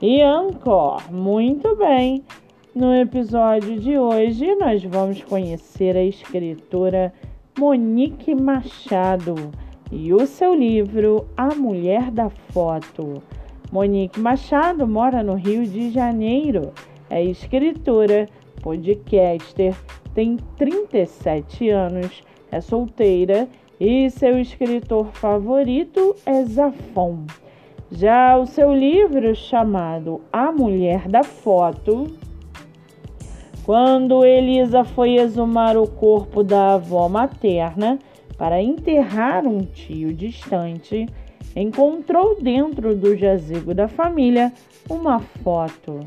e Anchor. Muito bem! No episódio de hoje, nós vamos conhecer a escritora Monique Machado e o seu livro A Mulher da Foto. Monique Machado mora no Rio de Janeiro, é escritora, podcaster, tem 37 anos, é solteira e seu escritor favorito é Zafon. Já o seu livro chamado A Mulher da Foto, quando Elisa foi exumar o corpo da avó materna para enterrar um tio distante, encontrou dentro do jazigo da família uma foto.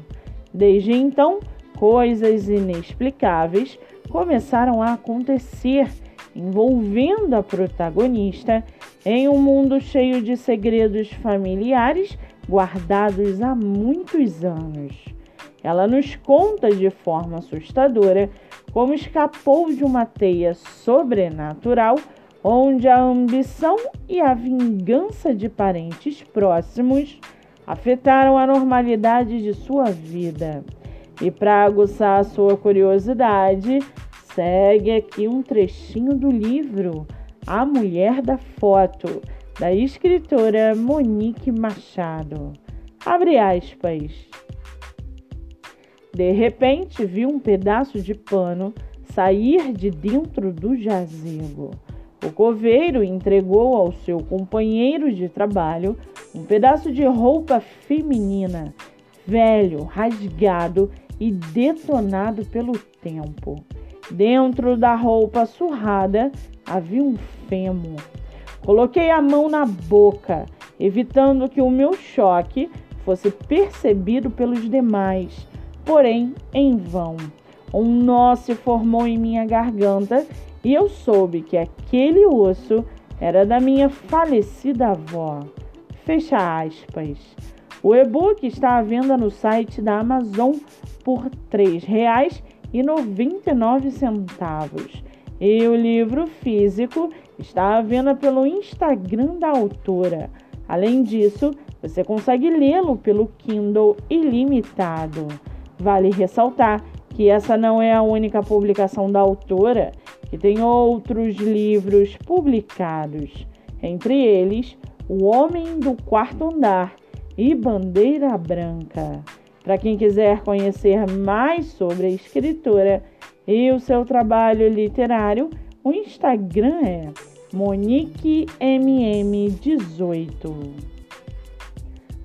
Desde então, coisas inexplicáveis começaram a acontecer envolvendo a protagonista em um mundo cheio de segredos familiares guardados há muitos anos. Ela nos conta de forma assustadora como escapou de uma teia sobrenatural onde a ambição e a vingança de parentes próximos afetaram a normalidade de sua vida. E para aguçar a sua curiosidade, segue aqui um trechinho do livro A Mulher da Foto, da escritora Monique Machado. Abre aspas. De repente, vi um pedaço de pano sair de dentro do jazigo. O coveiro entregou ao seu companheiro de trabalho um pedaço de roupa feminina, velho, rasgado e detonado pelo tempo. Dentro da roupa surrada havia um fêmur. Coloquei a mão na boca, evitando que o meu choque fosse percebido pelos demais, porém em vão. Um nó se formou em minha garganta e eu soube que aquele osso era da minha falecida avó. Fecha aspas. O e-book está à venda no site da Amazon por R$ 3,00 e 99 centavos. E o livro físico está à venda pelo Instagram da autora. Além disso, você consegue lê-lo pelo Kindle ilimitado. Vale ressaltar que essa não é a única publicação da autora, que tem outros livros publicados, entre eles O Homem do Quarto Andar e Bandeira Branca. Para quem quiser conhecer mais sobre a escritora e o seu trabalho literário, o Instagram é MoniqueMM18.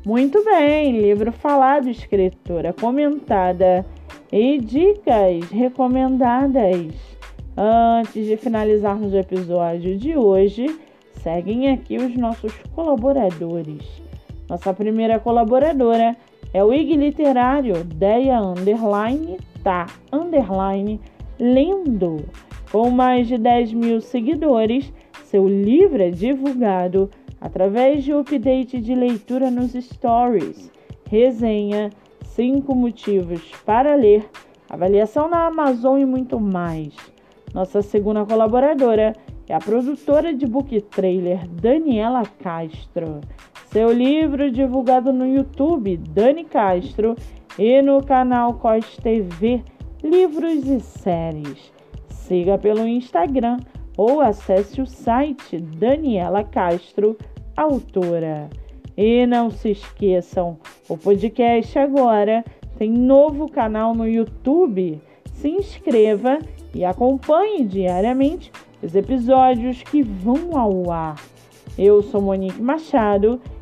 Muito bem, livro falado, escritora comentada e dicas recomendadas. Antes de finalizarmos o episódio de hoje, seguem aqui os nossos colaboradores. Nossa primeira colaboradora é o IG Literário Deia Underline Tá Underline Lendo. Com mais de 10 mil seguidores, seu livro é divulgado através de update de leitura nos stories, resenha, 5 motivos para ler, avaliação na Amazon e muito mais. Nossa segunda colaboradora é a produtora de book trailer Daniela Castro. Seu livro divulgado no YouTube Dani Castro e no canal COS TV Livros e Séries. Siga pelo Instagram ou acesse o site Daniela Castro, autora. E não se esqueçam, o podcast agora tem novo canal no YouTube. Se inscreva e acompanhe diariamente os episódios que vão ao ar. Eu sou Monique Machado